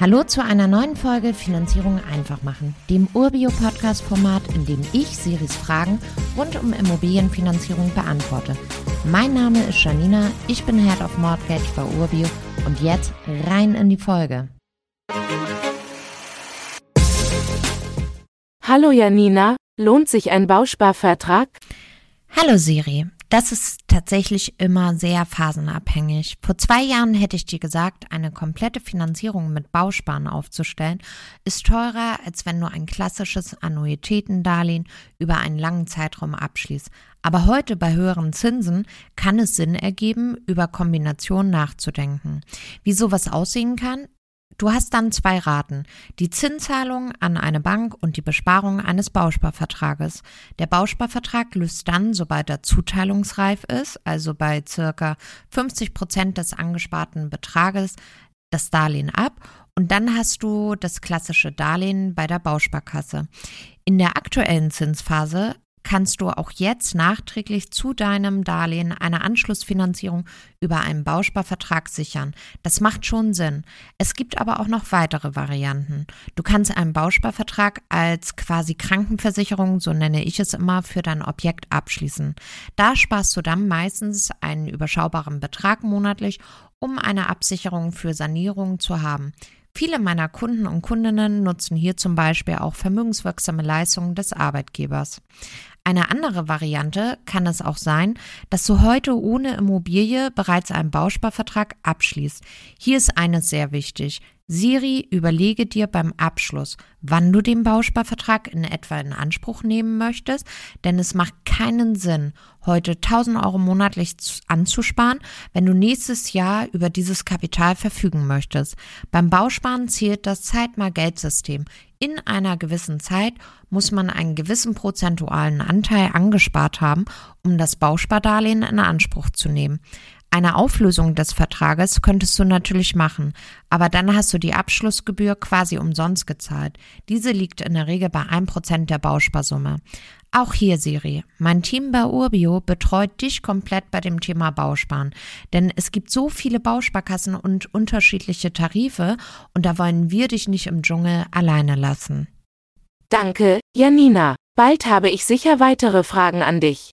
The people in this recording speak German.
Hallo zu einer neuen Folge Finanzierung einfach machen, dem Urbio-Podcast-Format, in dem ich Siris Fragen rund um Immobilienfinanzierung beantworte. Mein Name ist Janina, ich bin Head of Mortgage bei Urbio und jetzt rein in die Folge. Hallo Janina, lohnt sich ein Bausparvertrag? Hallo Siri, das ist tatsächlich immer sehr phasenabhängig. Vor zwei Jahren hätte ich dir gesagt, eine komplette Finanzierung mit Bausparen aufzustellen, ist teurer, als wenn du ein klassisches Annuitätendarlehen über einen langen Zeitraum abschließt. Aber heute bei höheren Zinsen kann es Sinn ergeben, über Kombinationen nachzudenken. Wie sowas aussehen kann, Du hast dann zwei Raten, die Zinszahlung an eine Bank und die Besparung eines Bausparvertrages. Der Bausparvertrag löst dann, sobald er zuteilungsreif ist, also bei circa 50 Prozent des angesparten Betrages, das Darlehen ab und dann hast du das klassische Darlehen bei der Bausparkasse. In der aktuellen Zinsphase kannst du auch jetzt nachträglich zu deinem Darlehen eine Anschlussfinanzierung über einen Bausparvertrag sichern. Das macht schon Sinn. Es gibt aber auch noch weitere Varianten. Du kannst einen Bausparvertrag als quasi Krankenversicherung, so nenne ich es immer, für dein Objekt abschließen. Da sparst du dann meistens einen überschaubaren Betrag monatlich, um eine Absicherung für Sanierung zu haben. Viele meiner Kunden und Kundinnen nutzen hier zum Beispiel auch vermögenswirksame Leistungen des Arbeitgebers. Eine andere Variante kann es auch sein, dass du heute ohne Immobilie bereits einen Bausparvertrag abschließt. Hier ist eines sehr wichtig. Siri, überlege dir beim Abschluss, wann du den Bausparvertrag in etwa in Anspruch nehmen möchtest, denn es macht keinen Sinn, heute 1000 Euro monatlich anzusparen, wenn du nächstes Jahr über dieses Kapital verfügen möchtest. Beim Bausparen zählt das Zeit-mal-Geld-System. In einer gewissen Zeit muss man einen gewissen prozentualen Anteil angespart haben, um das Bauspardarlehen in Anspruch zu nehmen. Eine Auflösung des Vertrages könntest du natürlich machen, aber dann hast du die Abschlussgebühr quasi umsonst gezahlt. Diese liegt in der Regel bei 1% der Bausparsumme. Auch hier, Siri, mein Team bei Urbio betreut dich komplett bei dem Thema Bausparen. Denn es gibt so viele Bausparkassen und unterschiedliche Tarife und da wollen wir dich nicht im Dschungel alleine lassen. Danke, Janina. Bald habe ich sicher weitere Fragen an dich.